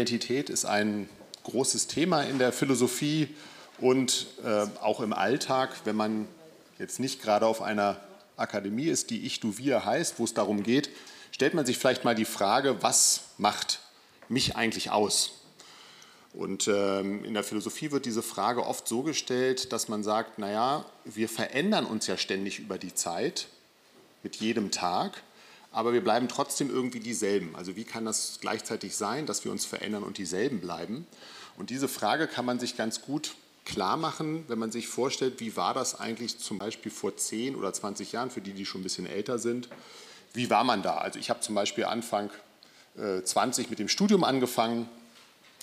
Identität ist ein großes Thema in der Philosophie und äh, auch im Alltag, wenn man jetzt nicht gerade auf einer Akademie ist, die Ich, Du, Wir heißt, wo es darum geht, stellt man sich vielleicht mal die Frage, was macht mich eigentlich aus? Und ähm, in der Philosophie wird diese Frage oft so gestellt, dass man sagt, naja, wir verändern uns ja ständig über die Zeit, mit jedem Tag, aber wir bleiben trotzdem irgendwie dieselben. Also wie kann das gleichzeitig sein, dass wir uns verändern und dieselben bleiben? Und diese Frage kann man sich ganz gut klar machen, wenn man sich vorstellt, wie war das eigentlich zum Beispiel vor 10 oder 20 Jahren, für die, die schon ein bisschen älter sind, wie war man da? Also ich habe zum Beispiel Anfang äh, 20 mit dem Studium angefangen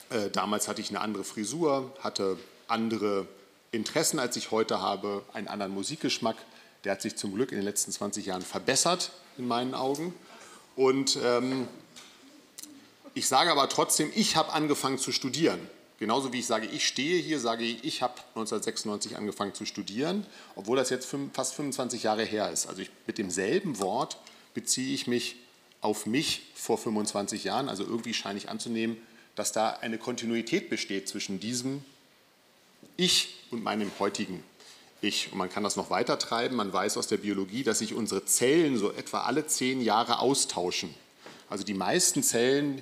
äh, damals hatte ich eine andere Frisur, hatte andere Interessen, als ich heute habe, einen anderen Musikgeschmack. Der hat sich zum Glück in den letzten 20 Jahren verbessert, in meinen Augen. Und ähm, ich sage aber trotzdem, ich habe angefangen zu studieren. Genauso wie ich sage, ich stehe hier, sage ich, ich habe 1996 angefangen zu studieren, obwohl das jetzt fast 25 Jahre her ist. Also ich, mit demselben Wort beziehe ich mich auf mich vor 25 Jahren. Also irgendwie scheine ich anzunehmen, dass da eine Kontinuität besteht zwischen diesem Ich und meinem heutigen Ich. Und man kann das noch weiter treiben. Man weiß aus der Biologie, dass sich unsere Zellen so etwa alle zehn Jahre austauschen. Also die meisten Zellen,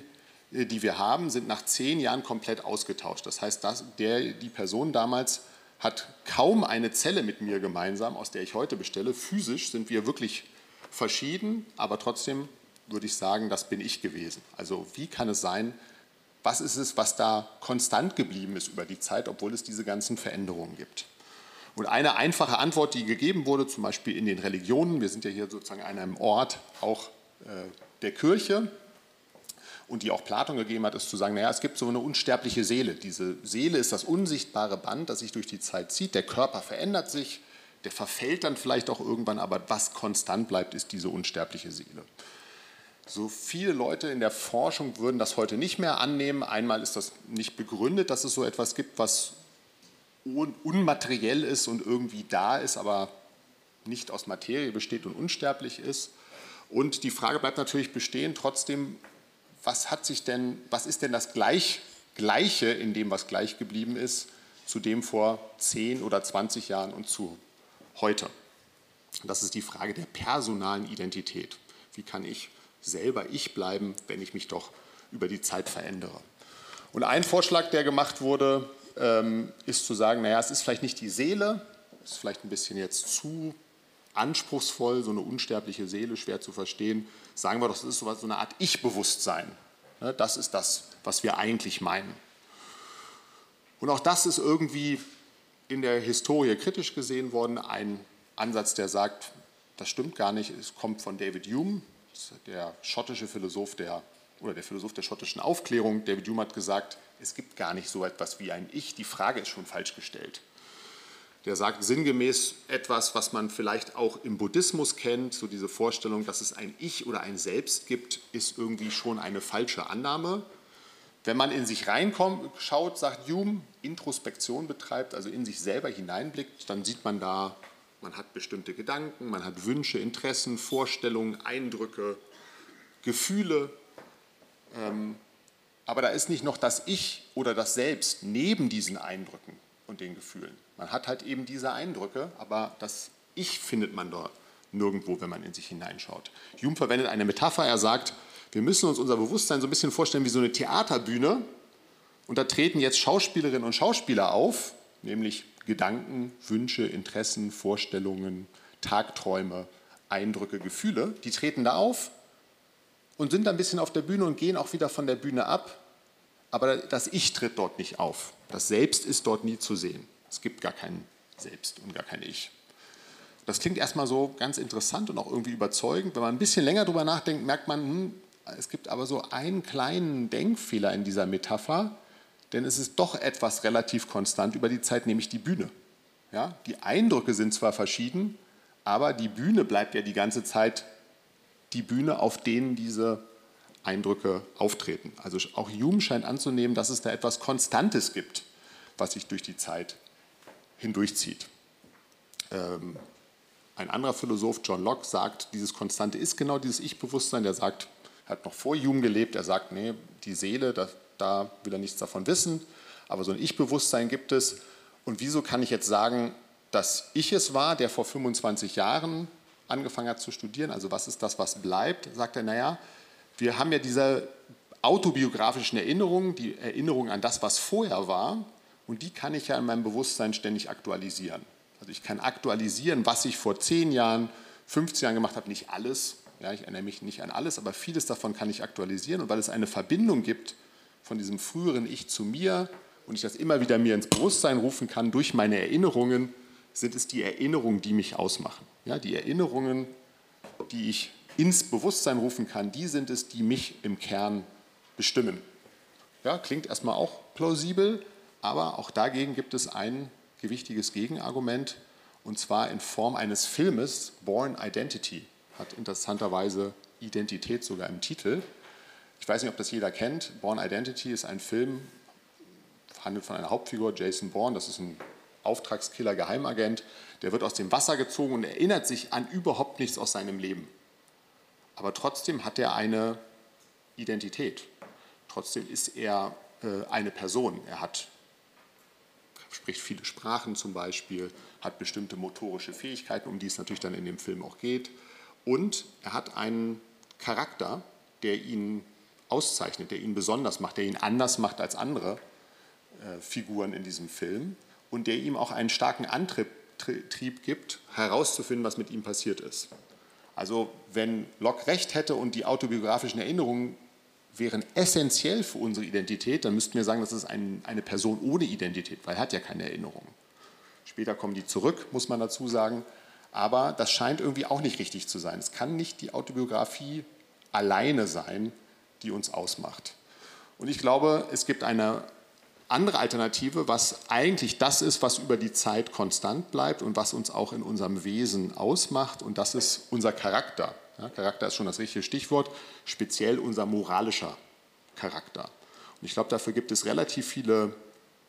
äh, die wir haben, sind nach zehn Jahren komplett ausgetauscht. Das heißt, dass der, die Person damals hat kaum eine Zelle mit mir gemeinsam, aus der ich heute bestelle. Physisch sind wir wirklich verschieden, aber trotzdem würde ich sagen, das bin ich gewesen. Also wie kann es sein, was ist es, was da konstant geblieben ist über die Zeit, obwohl es diese ganzen Veränderungen gibt. Und eine einfache Antwort, die gegeben wurde, zum Beispiel in den Religionen, wir sind ja hier sozusagen an einem Ort auch äh, der Kirche, und die auch Platon gegeben hat, ist zu sagen, naja, es gibt so eine unsterbliche Seele. Diese Seele ist das unsichtbare Band, das sich durch die Zeit zieht. Der Körper verändert sich, der verfällt dann vielleicht auch irgendwann, aber was konstant bleibt, ist diese unsterbliche Seele. So viele Leute in der Forschung würden das heute nicht mehr annehmen. Einmal ist das nicht begründet, dass es so etwas gibt, was unmateriell ist und irgendwie da ist, aber nicht aus Materie besteht und unsterblich ist. Und die Frage bleibt natürlich bestehen, trotzdem, was hat sich denn, was ist denn das Gleich, Gleiche in dem, was gleich geblieben ist, zu dem vor 10 oder 20 Jahren und zu heute? Das ist die Frage der personalen Identität. Wie kann ich selber ich bleiben, wenn ich mich doch über die Zeit verändere. Und ein Vorschlag, der gemacht wurde, ist zu sagen, naja, es ist vielleicht nicht die Seele, ist vielleicht ein bisschen jetzt zu anspruchsvoll, so eine unsterbliche Seele, schwer zu verstehen. Sagen wir doch, es ist so eine Art Ich-Bewusstsein. Ne, das ist das, was wir eigentlich meinen. Und auch das ist irgendwie in der Historie kritisch gesehen worden. Ein Ansatz, der sagt, das stimmt gar nicht, es kommt von David Hume, der schottische Philosoph der, oder der Philosoph der schottischen Aufklärung, David Hume, hat gesagt, es gibt gar nicht so etwas wie ein Ich. Die Frage ist schon falsch gestellt. Der sagt sinngemäß etwas, was man vielleicht auch im Buddhismus kennt, so diese Vorstellung, dass es ein Ich oder ein Selbst gibt, ist irgendwie schon eine falsche Annahme. Wenn man in sich reinschaut, sagt Hume, Introspektion betreibt, also in sich selber hineinblickt, dann sieht man da man hat bestimmte Gedanken, man hat Wünsche, Interessen, Vorstellungen, Eindrücke, Gefühle. Ähm, aber da ist nicht noch das Ich oder das Selbst neben diesen Eindrücken und den Gefühlen. Man hat halt eben diese Eindrücke, aber das Ich findet man dort nirgendwo, wenn man in sich hineinschaut. Hume verwendet eine Metapher, er sagt, wir müssen uns unser Bewusstsein so ein bisschen vorstellen wie so eine Theaterbühne und da treten jetzt Schauspielerinnen und Schauspieler auf, nämlich Gedanken, Wünsche, Interessen, Vorstellungen, Tagträume, Eindrücke, Gefühle, die treten da auf und sind ein bisschen auf der Bühne und gehen auch wieder von der Bühne ab. Aber das Ich tritt dort nicht auf. Das Selbst ist dort nie zu sehen. Es gibt gar kein Selbst und gar kein Ich. Das klingt erstmal so ganz interessant und auch irgendwie überzeugend. Wenn man ein bisschen länger darüber nachdenkt, merkt man, hm, es gibt aber so einen kleinen Denkfehler in dieser Metapher denn es ist doch etwas relativ konstant über die Zeit, nämlich die Bühne. Ja, die Eindrücke sind zwar verschieden, aber die Bühne bleibt ja die ganze Zeit die Bühne, auf denen diese Eindrücke auftreten. Also auch Hume scheint anzunehmen, dass es da etwas Konstantes gibt, was sich durch die Zeit hindurchzieht. Ähm, ein anderer Philosoph, John Locke, sagt, dieses Konstante ist genau dieses Ich-Bewusstsein. Der sagt, hat noch vor Jung gelebt. Er sagt, nee, die Seele, da, da will er nichts davon wissen. Aber so ein Ich-Bewusstsein gibt es. Und wieso kann ich jetzt sagen, dass ich es war, der vor 25 Jahren angefangen hat zu studieren? Also was ist das, was bleibt? Sagt er, naja, wir haben ja diese autobiografischen Erinnerungen, die Erinnerung an das, was vorher war. Und die kann ich ja in meinem Bewusstsein ständig aktualisieren. Also ich kann aktualisieren, was ich vor 10 Jahren, 15 Jahren gemacht habe, nicht alles. Ja, ich erinnere mich nicht an alles, aber vieles davon kann ich aktualisieren. Und weil es eine Verbindung gibt von diesem früheren Ich zu mir und ich das immer wieder mir ins Bewusstsein rufen kann durch meine Erinnerungen, sind es die Erinnerungen, die mich ausmachen. Ja, die Erinnerungen, die ich ins Bewusstsein rufen kann, die sind es, die mich im Kern bestimmen. Ja, klingt erstmal auch plausibel, aber auch dagegen gibt es ein gewichtiges Gegenargument, und zwar in Form eines Filmes, Born Identity, hat interessanterweise Identität sogar im Titel. Ich weiß nicht, ob das jeder kennt. Born Identity ist ein Film, handelt von einer Hauptfigur, Jason Bourne, das ist ein Auftragskiller, Geheimagent, der wird aus dem Wasser gezogen und erinnert sich an überhaupt nichts aus seinem Leben. Aber trotzdem hat er eine Identität. Trotzdem ist er äh, eine Person. Er hat spricht viele Sprachen zum Beispiel, hat bestimmte motorische Fähigkeiten, um die es natürlich dann in dem Film auch geht. Und er hat einen Charakter, der ihn auszeichnet, der ihn besonders macht, der ihn anders macht als andere äh, Figuren in diesem Film und der ihm auch einen starken Antrieb Trieb gibt, herauszufinden, was mit ihm passiert ist. Also wenn Locke recht hätte und die autobiografischen Erinnerungen wären essentiell für unsere Identität, dann müssten wir sagen, das ist ein, eine Person ohne Identität, weil er hat ja keine Erinnerungen. Später kommen die zurück, muss man dazu sagen. Aber das scheint irgendwie auch nicht richtig zu sein. Es kann nicht die Autobiografie alleine sein, die uns ausmacht. Und ich glaube, es gibt eine andere Alternative, was eigentlich das ist, was über die Zeit konstant bleibt und was uns auch in unserem Wesen ausmacht. Und das ist unser Charakter. Ja, Charakter ist schon das richtige Stichwort, speziell unser moralischer Charakter. Und ich glaube, dafür gibt es relativ viele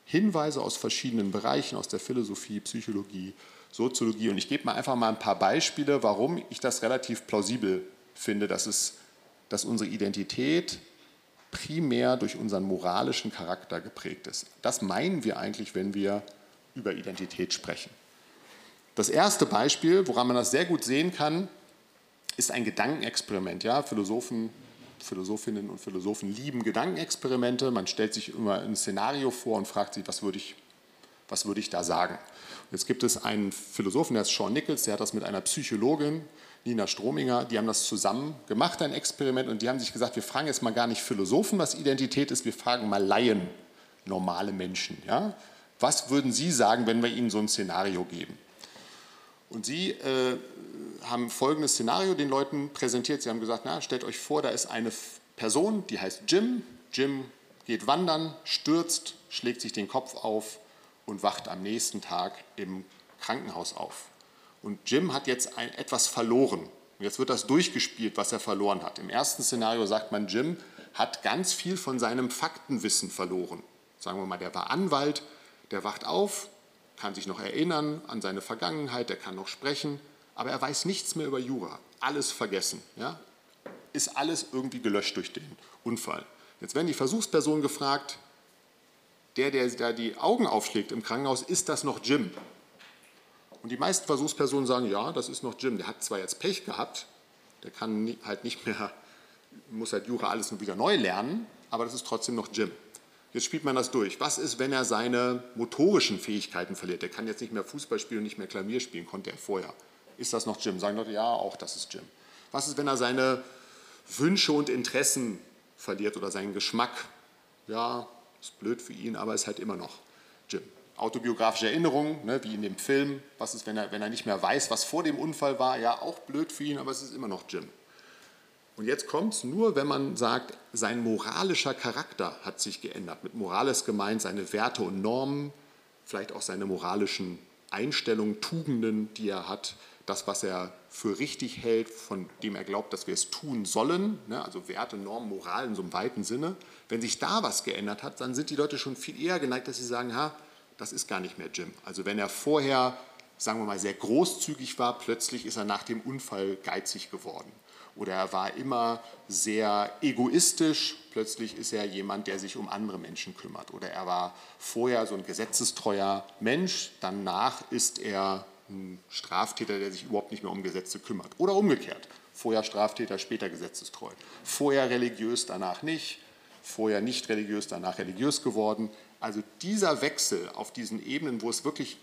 Hinweise aus verschiedenen Bereichen, aus der Philosophie, Psychologie, Soziologie. Und ich gebe mal einfach mal ein paar Beispiele, warum ich das relativ plausibel finde, dass, es, dass unsere Identität primär durch unseren moralischen Charakter geprägt ist. Das meinen wir eigentlich, wenn wir über Identität sprechen. Das erste Beispiel, woran man das sehr gut sehen kann, ist ein Gedankenexperiment. Ja? Philosophen, Philosophinnen und Philosophen lieben Gedankenexperimente. Man stellt sich immer ein Szenario vor und fragt sich, was würde ich, was würde ich da sagen? Jetzt gibt es einen Philosophen, der ist Sean Nichols, der hat das mit einer Psychologin, Nina Strominger, die haben das zusammen gemacht, ein Experiment, und die haben sich gesagt, wir fragen jetzt mal gar nicht Philosophen, was Identität ist, wir fragen mal Laien, normale Menschen. Ja? Was würden Sie sagen, wenn wir Ihnen so ein Szenario geben? Und Sie äh, haben folgendes Szenario den Leuten präsentiert. Sie haben gesagt, na, stellt euch vor, da ist eine Person, die heißt Jim. Jim geht wandern, stürzt, schlägt sich den Kopf auf und wacht am nächsten Tag im Krankenhaus auf. Und Jim hat jetzt ein, etwas verloren. Jetzt wird das durchgespielt, was er verloren hat. Im ersten Szenario sagt man, Jim hat ganz viel von seinem Faktenwissen verloren. Sagen wir mal, der war Anwalt, der wacht auf, kann sich noch erinnern an seine Vergangenheit, der kann noch sprechen, aber er weiß nichts mehr über Jura. Alles vergessen. Ja? Ist alles irgendwie gelöscht durch den Unfall. Jetzt werden die Versuchspersonen gefragt, der, der da die Augen aufschlägt im Krankenhaus, ist das noch Jim? Und die meisten Versuchspersonen sagen, ja, das ist noch Jim. Der hat zwar jetzt Pech gehabt, der kann halt nicht mehr, muss halt Jura alles wieder neu lernen, aber das ist trotzdem noch Jim. Jetzt spielt man das durch. Was ist, wenn er seine motorischen Fähigkeiten verliert? Der kann jetzt nicht mehr Fußball spielen und nicht mehr Klavier spielen, konnte er vorher. Ist das noch Jim? Sagen Leute, ja, auch das ist Jim. Was ist, wenn er seine Wünsche und Interessen verliert oder seinen Geschmack? Ja, ist blöd für ihn, aber ist halt immer noch Jim. Autobiografische Erinnerungen, ne, wie in dem Film. Was ist, wenn er, wenn er nicht mehr weiß, was vor dem Unfall war? Ja, auch blöd für ihn, aber es ist immer noch Jim. Und jetzt kommt es nur, wenn man sagt, sein moralischer Charakter hat sich geändert. Mit Moral ist gemeint seine Werte und Normen, vielleicht auch seine moralischen Einstellungen, Tugenden, die er hat, das, was er für richtig hält, von dem er glaubt, dass wir es tun sollen, ne? also Werte, Normen, Moral in so einem weiten Sinne. Wenn sich da was geändert hat, dann sind die Leute schon viel eher geneigt, dass sie sagen, ha, das ist gar nicht mehr Jim. Also wenn er vorher, sagen wir mal, sehr großzügig war, plötzlich ist er nach dem Unfall geizig geworden. oder er war immer sehr egoistisch, plötzlich ist er jemand, der sich um andere Menschen kümmert. Oder er war vorher so ein gesetzestreuer Mensch, danach ist er ein Straftäter, der sich überhaupt nicht mehr um Gesetze kümmert. Oder umgekehrt, vorher Straftäter, später gesetzestreu. Vorher religiös, danach nicht, vorher nicht religiös, danach religiös geworden. Also dieser Wechsel auf diesen Ebenen, wo es wirklich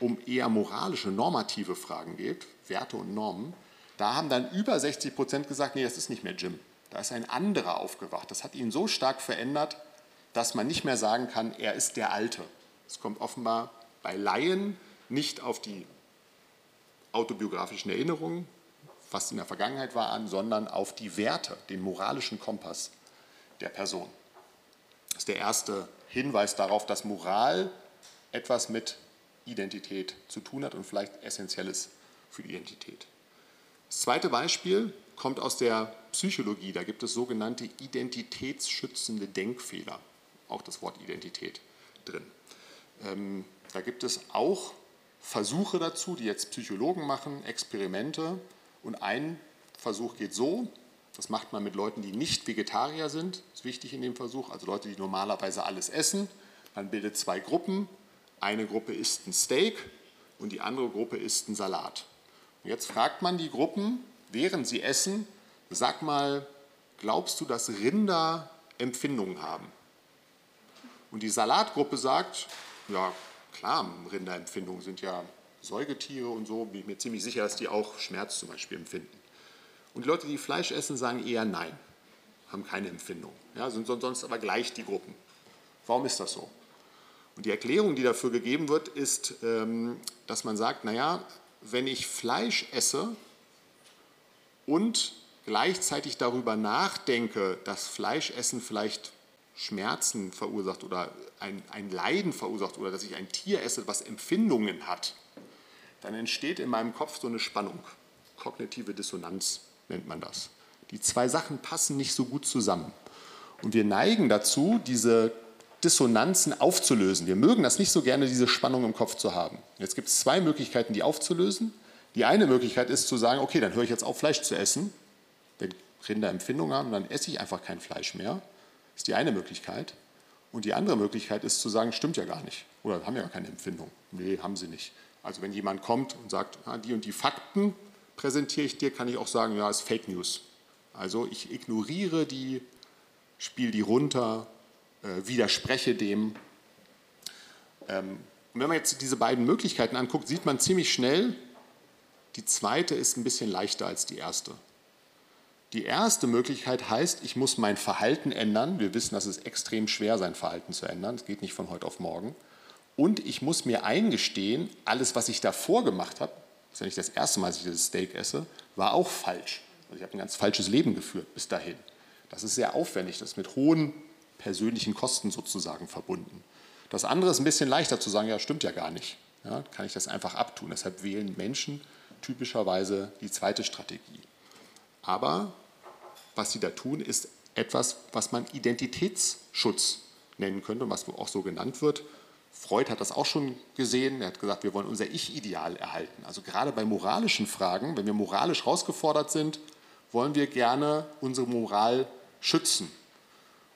um eher moralische, normative Fragen geht, Werte und Normen, da haben dann über 60 Prozent gesagt, nee, das ist nicht mehr Jim. Da ist ein anderer aufgewacht. Das hat ihn so stark verändert, dass man nicht mehr sagen kann, er ist der Alte. Es kommt offenbar bei Laien nicht auf die autobiografischen Erinnerungen, was in der Vergangenheit war, an, sondern auf die Werte, den moralischen Kompass der Person. Das ist der erste Hinweis darauf, dass Moral etwas mit Identität zu tun hat und vielleicht essentiell ist für die Identität. Das zweite Beispiel kommt aus der Psychologie. Da gibt es sogenannte identitätsschützende Denkfehler. Auch das Wort Identität drin. Ähm, da gibt es auch Versuche dazu, die jetzt Psychologen machen, Experimente. Und ein Versuch geht so, das macht man mit Leuten, die nicht Vegetarier sind, das ist wichtig in dem Versuch, also Leute, die normalerweise alles essen. Man bildet zwei Gruppen. Eine Gruppe isst ein Steak und die andere Gruppe isst einen Salat. Jetzt fragt man die Gruppen, während sie essen, sag mal, glaubst du, dass Rinder Empfindungen haben? Und die Salatgruppe sagt, ja klar, Rinderempfindungen sind ja Säugetiere und so, bin ich mir ziemlich sicher, dass die auch Schmerz zum Beispiel empfinden. Und die Leute, die Fleisch essen, sagen eher nein, haben keine Empfindung. Ja, sind sonst aber gleich die Gruppen. Warum ist das so? Und die Erklärung, die dafür gegeben wird, ist, ähm, dass man sagt, naja, wenn ich Fleisch esse und gleichzeitig darüber nachdenke, dass Fleischessen vielleicht Schmerzen verursacht oder ein, ein Leiden verursacht oder dass ich ein Tier esse, was Empfindungen hat, dann entsteht in meinem Kopf so eine Spannung. Kognitive Dissonanz nennt man das. Die zwei Sachen passen nicht so gut zusammen. Und wir neigen dazu, diese Dissonanzen aufzulösen. Wir mögen das nicht so gerne, diese Spannung im Kopf zu haben. Jetzt gibt es zwei Möglichkeiten, die aufzulösen. Die eine Möglichkeit ist zu sagen, okay, dann höre ich jetzt auf, Fleisch zu essen. Wenn Rinder Empfindungen haben, dann esse ich einfach kein Fleisch mehr. Das ist die eine Möglichkeit. Und die andere Möglichkeit ist zu sagen, stimmt ja gar nicht. Oder haben ja gar keine Empfindung. Nee, haben sie nicht. Also wenn jemand kommt und sagt, ah, die und die Fakten präsentiere ich dir, kann ich auch sagen, ja, ist Fake News. Also ich ignoriere die, spiele die runter, äh, widerspreche dem. Ähm, und wenn man jetzt diese beiden Möglichkeiten anguckt, sieht man ziemlich schnell, die zweite ist ein bisschen leichter als die erste. Die erste Möglichkeit heißt, ich muss mein Verhalten ändern. Wir wissen, dass es extrem schwer sein Verhalten zu ändern. Es geht nicht von heute auf morgen. Und ich muss mir eingestehen, alles, was ich davor gemacht habe, das ist ja nicht das erste Mal, dass ich dieses Steak esse, war auch falsch. Also ich habe ein ganz falsches Leben geführt bis dahin. Das ist sehr aufwendig, das ist mit hohen persönlichen Kosten sozusagen verbunden. Das andere ist ein bisschen leichter zu sagen, ja, stimmt ja gar nicht. Ja, kann ich das einfach abtun. Deshalb wählen Menschen typischerweise die zweite Strategie. Aber was sie da tun, ist etwas, was man Identitätsschutz nennen könnte und was auch so genannt wird. Freud hat das auch schon gesehen. Er hat gesagt, wir wollen unser Ich-Ideal erhalten. Also gerade bei moralischen Fragen, wenn wir moralisch herausgefordert sind, wollen wir gerne unsere Moral schützen.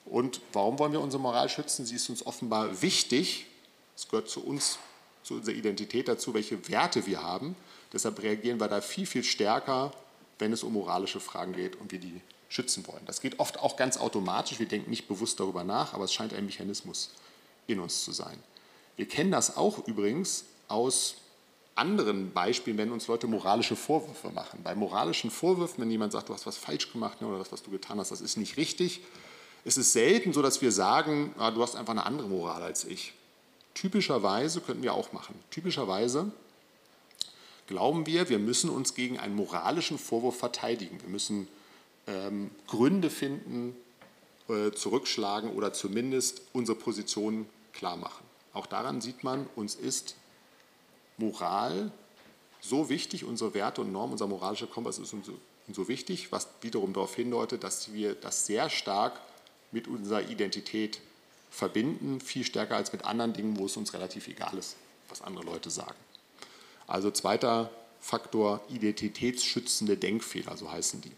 Und warum wollen wir unsere Moral schützen? Sie ist uns offenbar wichtig. Es gehört zu uns, zu unserer Identität dazu, welche Werte wir haben. Deshalb reagieren wir da viel, viel stärker, wenn es um moralische Fragen geht und wir die schützen wollen. Das geht oft auch ganz automatisch. Wir denken nicht bewusst darüber nach, aber es scheint ein Mechanismus in uns zu sein. Wir kennen das auch übrigens aus anderen Beispielen, wenn uns Leute moralische Vorwürfe machen. Bei moralischen Vorwürfen, wenn jemand sagt, du hast was falsch gemacht ne, oder das, was du getan hast, das ist nicht richtig, es ist selten so, dass wir sagen, ah, du hast einfach eine andere Moral als ich. Typischerweise könnten wir auch machen. Typischerweise glauben wir, wir müssen uns gegen einen moralischen Vorwurf verteidigen. Wir müssen ähm, Gründe finden, äh, zurückschlagen oder zumindest unsere Position klar machen. Auch daran sieht man, uns ist Moral so wichtig, unsere Werte und Normen, unser moralischer Kompass ist uns so, wichtig, was wiederum darauf hindeutet, dass wir das sehr stark mit unserer Identität verbinden, viel stärker als mit anderen Dingen, wo es uns relativ egal ist, was andere Leute sagen. Also zweiter Faktor, identitätsschützende Denkfehler, so heißen die.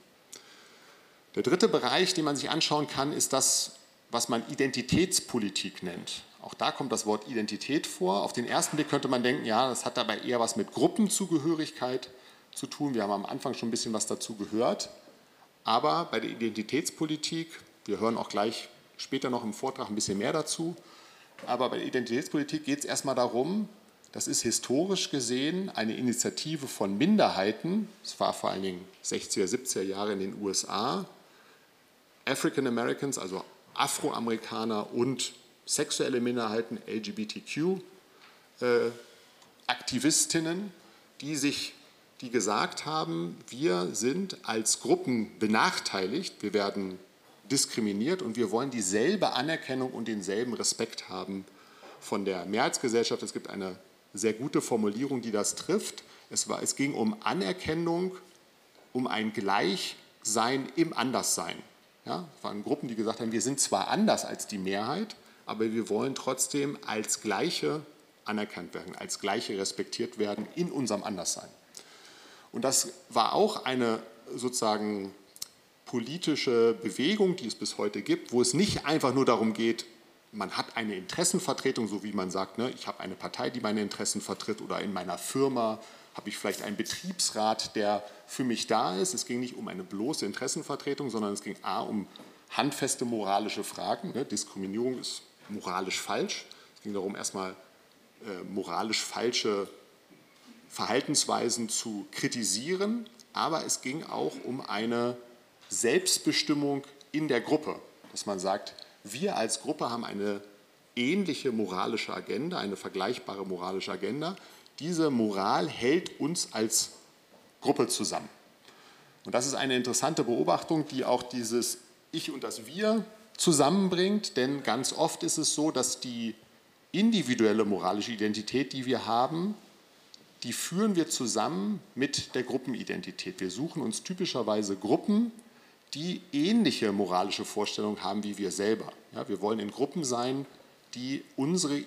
Der dritte Bereich, den man sich anschauen kann, ist das, was man Identitätspolitik nennt. Auch da kommt das Wort Identität vor. Auf den ersten Blick könnte man denken, ja, das hat dabei eher was mit Gruppenzugehörigkeit zu tun. Wir haben am Anfang schon ein bisschen was dazu gehört. Aber bei der Identitätspolitik, wir hören auch gleich später noch im Vortrag ein bisschen mehr dazu, aber bei der Identitätspolitik geht es erstmal darum, das ist historisch gesehen eine Initiative von Minderheiten, es war vor allen Dingen 60er, 70er Jahre in den USA, African Americans, also Afroamerikaner und sexuelle Minderheiten, LGBTQ, äh, die sich die gesagt haben, wir sind als Gruppen benachteiligt, wir werden diskriminiert und wir wollen dieselbe Anerkennung und denselben Respekt haben von der Mehrheitsgesellschaft. Es gibt eine sehr gute Formulierung, die das trifft. Es, war, es ging um Anerkennung, um ein Gleichsein im Anderssein. Ja, es waren Gruppen, die gesagt haben, wir sind zwar anders als die Mehrheit, aber wir wollen trotzdem als Gleiche anerkannt werden, als Gleiche respektiert werden in unserem Anderssein. Und das war auch eine sozusagen politische Bewegung, die es bis heute gibt, wo es nicht einfach nur darum geht, man hat eine Interessenvertretung, so wie man sagt, ne, ich habe eine Partei, die meine Interessen vertritt oder in meiner Firma habe ich vielleicht einen Betriebsrat, der für mich da ist. Es ging nicht um eine bloße Interessenvertretung, sondern es ging A um handfeste moralische Fragen. Ne, Diskriminierung ist moralisch falsch. Es ging darum, erstmal äh, moralisch falsche Verhaltensweisen zu kritisieren, aber es ging auch um eine Selbstbestimmung in der Gruppe, dass man sagt, wir als Gruppe haben eine ähnliche moralische Agenda, eine vergleichbare moralische Agenda. Diese Moral hält uns als Gruppe zusammen. Und das ist eine interessante Beobachtung, die auch dieses Ich und das Wir zusammenbringt, denn ganz oft ist es so, dass die individuelle moralische Identität, die wir haben, die führen wir zusammen mit der Gruppenidentität. Wir suchen uns typischerweise Gruppen, die ähnliche moralische Vorstellungen haben wie wir selber. Ja, wir wollen in Gruppen sein, die unsere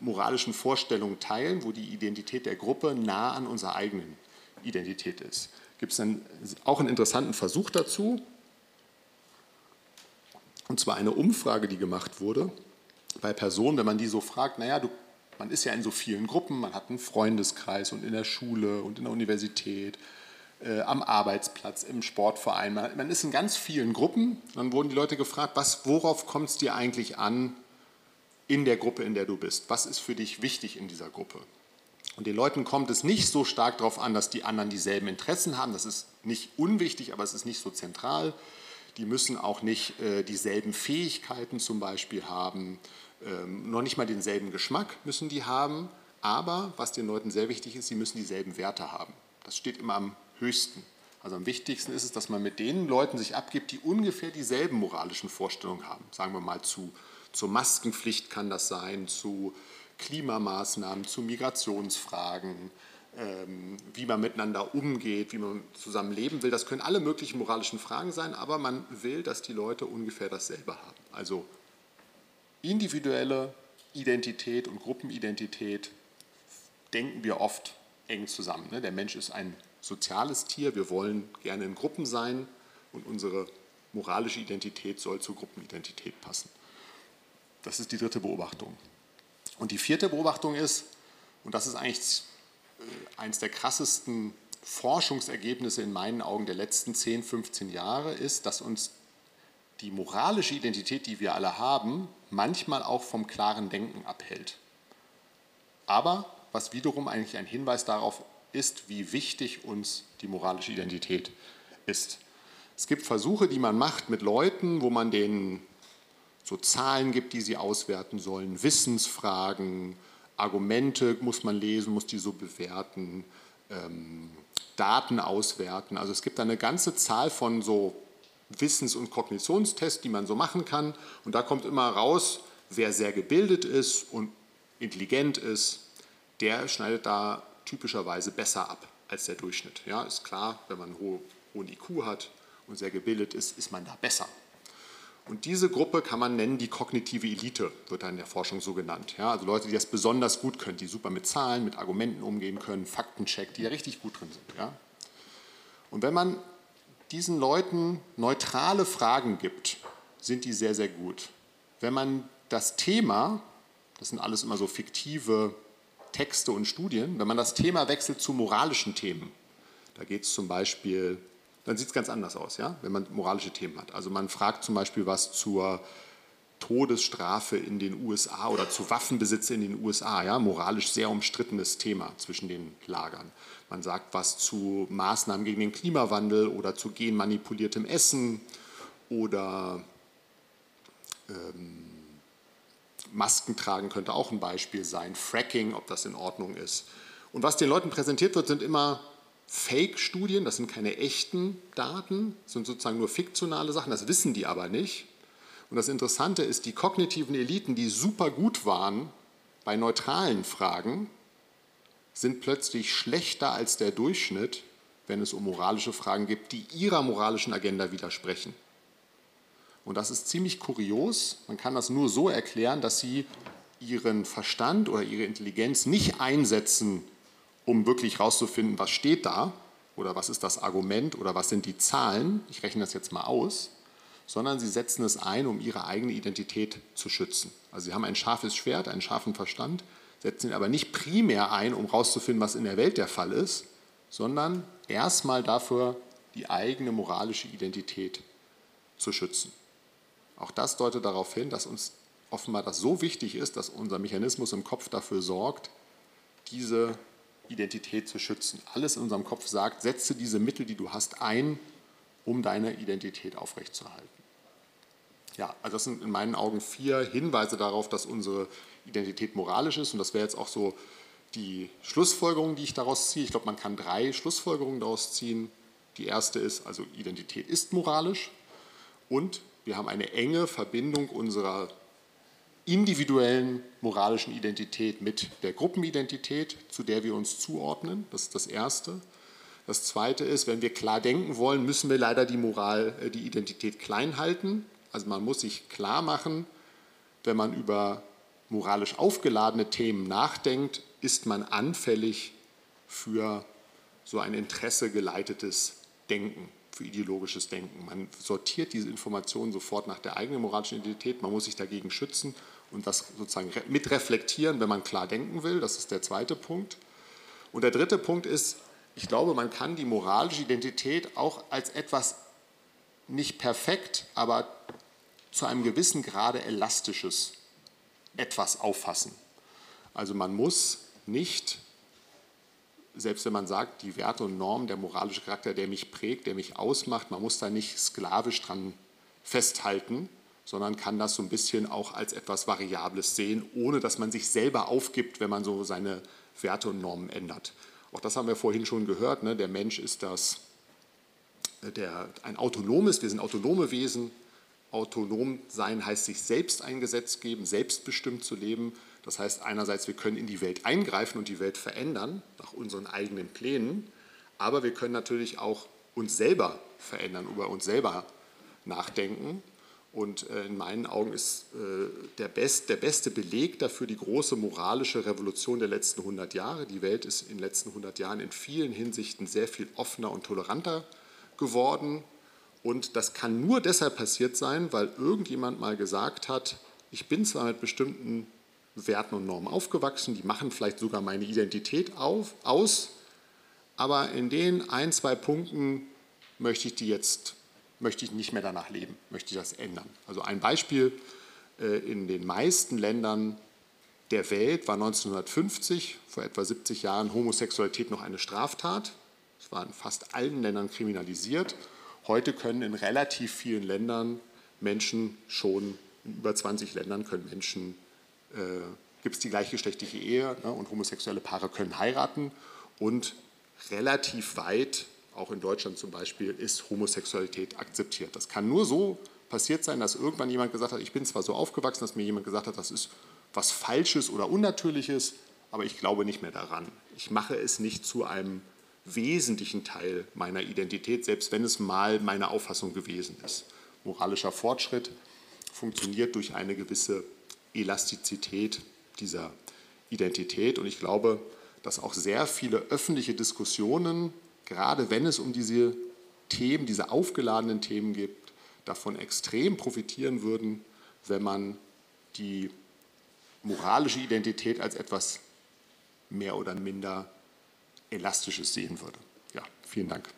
moralischen Vorstellungen teilen, wo die Identität der Gruppe nah an unserer eigenen Identität ist. Gibt es auch einen interessanten Versuch dazu, und zwar eine Umfrage, die gemacht wurde bei Personen, wenn man die so fragt, naja, du, man ist ja in so vielen Gruppen, man hat einen Freundeskreis und in der Schule und in der Universität, äh, am Arbeitsplatz, im Sportverein, man, man, ist in ganz vielen Gruppen. Dann wurden die Leute gefragt, was, worauf kommt es dir eigentlich an in der Gruppe, in der du bist? Was ist für dich wichtig in dieser Gruppe? Und den Leuten kommt es nicht so stark darauf an, dass die anderen dieselben Interessen haben. Das ist nicht unwichtig, aber es ist nicht so zentral. Die müssen auch nicht äh, dieselben Fähigkeiten zum Beispiel haben, ähm, noch nicht mal denselben Geschmack müssen die haben. Aber was den Leuten sehr wichtig ist, sie müssen dieselben Werte haben. Das steht immer am höchsten. Also am wichtigsten ist es, dass man mit den Leuten sich abgibt, die ungefähr dieselben moralischen Vorstellungen haben. Sagen wir mal zu, zur Maskenpflicht kann das sein, zu Klimamaßnahmen, zu Migrationsfragen, wie man miteinander umgeht, wie man zusammen leben will. Das können alle möglichen moralischen Fragen sein, aber man will, dass die Leute ungefähr dasselbe haben. Also individuelle Identität und Gruppenidentität denken wir oft eng zusammen. Ne? Der Mensch ist ein soziales Tier, wir wollen gerne in Gruppen sein und unsere moralische Identität soll zur Gruppenidentität passen. Das ist die dritte Beobachtung. Und die vierte Beobachtung ist, und das ist eigentlich äh, eines der krassesten Forschungsergebnisse in meinen Augen der letzten 10, 15 Jahre ist, dass uns die moralische Identität, die wir alle haben, manchmal auch vom klaren Denken abhält. Aber was wiederum eigentlich ein Hinweis darauf ist, wie wichtig uns die moralische Identität ist. Es gibt Versuche, die man macht mit Leuten, wo man denen so Zahlen gibt, die sie auswerten sollen, Wissensfragen, Argumente muss man lesen, muss die so bewerten, ähm, Daten auswerten. Also es gibt eine ganze Zahl von so Wissens- und Kognitionstests, die man so machen kann. Und da kommt immer raus, wer sehr gebildet ist und intelligent ist, der schneidet da typischerweise besser ab als der Durchschnitt. Ja, ist klar, wenn man einen hohen IQ hat und sehr gebildet ist, ist man da besser. Und diese Gruppe kann man nennen die kognitive Elite, wird dann in der Forschung so genannt. Ja, also Leute, die das besonders gut können, die super mit Zahlen, mit Argumenten umgehen können, Faktencheck, die ja richtig gut drin sind. Ja. Und wenn man diesen Leuten neutrale Fragen gibt, sind die sehr, sehr gut. Wenn man das Thema, das sind alles immer so fiktive Texte und Studien, wenn man das Thema wechselt zu moralischen Themen, da geht es zum Beispiel, dann sieht es ganz anders aus, ja? wenn man moralische Themen hat. Also man fragt zum Beispiel was zur Todesstrafe in den USA oder zu Waffenbesitz in den USA, ja? moralisch sehr umstrittenes Thema zwischen den Lagern. Man sagt was zu Maßnahmen gegen den Klimawandel oder zu genmanipuliertem Essen oder ähm, Masken tragen könnte auch ein Beispiel sein, Fracking, ob das in Ordnung ist. Und was den Leuten präsentiert wird, sind immer Fake-Studien, das sind keine echten Daten, sind sozusagen nur fiktionale Sachen, das wissen die aber nicht. Und das Interessante ist, die kognitiven Eliten, die super gut waren bei neutralen Fragen, sind plötzlich schlechter als der Durchschnitt, wenn es um moralische Fragen geht, die ihrer moralischen Agenda widersprechen. Und das ist ziemlich kurios. Man kann das nur so erklären, dass sie ihren Verstand oder ihre Intelligenz nicht einsetzen, um wirklich herauszufinden, was steht da oder was ist das Argument oder was sind die Zahlen. Ich rechne das jetzt mal aus. Sondern sie setzen es ein, um ihre eigene Identität zu schützen. Also sie haben ein scharfes Schwert, einen scharfen Verstand, setzen ihn aber nicht primär ein, um herauszufinden, was in der Welt der Fall ist, sondern erstmal dafür, die eigene moralische Identität zu schützen. Auch das deutet darauf hin, dass uns offenbar das so wichtig ist, dass unser Mechanismus im Kopf dafür sorgt, diese Identität zu schützen. Alles in unserem Kopf sagt, setze diese Mittel, die du hast, ein, um deine Identität aufrechtzuerhalten. Ja, also das sind in meinen Augen vier Hinweise darauf, dass unsere Identität moralisch ist. Und das wäre jetzt auch so die Schlussfolgerung, die ich daraus ziehe. Ich glaube, man kann drei Schlussfolgerungen daraus ziehen. Die erste ist, also Identität ist moralisch und wir haben eine enge Verbindung unserer individuellen moralischen Identität mit der Gruppenidentität, zu der wir uns zuordnen. Das ist das Erste. Das Zweite ist, wenn wir klar denken wollen, müssen wir leider die Moral, äh, die Identität klein halten. Also man muss sich klar machen, wenn man über moralisch aufgeladene Themen nachdenkt, ist man anfällig für so ein interessegeleitetes Denken für ideologisches Denken. Man sortiert diese Informationen sofort nach der eigenen moralischen Identität, man muss sich dagegen schützen und das sozusagen mitreflektieren, wenn man klar denken will. Das ist der zweite Punkt. Und der dritte Punkt ist, ich glaube, man kann die moralische Identität auch als etwas nicht perfekt, aber zu einem gewissen Grade elastisches etwas auffassen. Also man muss nicht selbst wenn man sagt, die Werte und Normen, der moralische Charakter, der mich prägt, der mich ausmacht, man muss da nicht sklavisch dran festhalten, sondern kann das so ein bisschen auch als etwas Variables sehen, ohne dass man sich selber aufgibt, wenn man so seine Werte und Normen ändert. Auch das haben wir vorhin schon gehört. Ne? Der Mensch ist das, äh, der, ein autonomes, wir sind autonome Wesen. Autonom sein heißt sich selbst ein Gesetz geben, selbstbestimmt zu leben. Das heißt einerseits, wir können in die Welt eingreifen und die Welt verändern nach unseren eigenen Plänen, aber wir können natürlich auch uns selber verändern, über uns selber nachdenken. Und äh, in meinen Augen ist äh, der, best, der beste Beleg dafür die große moralische Revolution der letzten 100 Jahre. Die Welt ist in den letzten 100 Jahren in vielen Hinsichten sehr viel offener und toleranter geworden. Und das kann nur deshalb passiert sein, weil irgendjemand mal gesagt hat, ich bin zwar mit bestimmten Werten und Normen aufgewachsen, die machen vielleicht sogar meine Identität auf, aus, aber in den ein, zwei Punkten möchte ich die jetzt möchte ich nicht mehr danach leben, möchte ich das ändern. Also ein Beispiel, äh, in den meisten Ländern der Welt war 1950, vor etwa 70 Jahren, Homosexualität noch eine Straftat. Es war in fast allen Ländern kriminalisiert. Heute können in relativ vielen Ländern Menschen schon, in über 20 Ländern können Menschen äh, gibt es die gleichgeschlechtliche Ehe ne, und homosexuelle Paare können heiraten und relativ weit, auch in Deutschland zum Beispiel, ist Homosexualität akzeptiert. Das kann nur so passiert sein, dass irgendwann jemand gesagt hat, ich bin zwar so aufgewachsen, dass mir jemand gesagt hat, das ist was Falsches oder Unnatürliches, aber ich glaube nicht mehr daran. Ich mache es nicht zu einem wesentlichen Teil meiner Identität, selbst wenn es mal meine Auffassung gewesen ist. Moralischer Fortschritt funktioniert durch eine gewisse Elastizität dieser Identität. Und ich glaube, dass auch sehr viele öffentliche Diskussionen, gerade wenn es um diese Themen, diese aufgeladenen Themen gibt, davon extrem profitieren würden, wenn man die moralische Identität als etwas mehr oder minder Elastisches sehen würde. Ja, vielen Dank.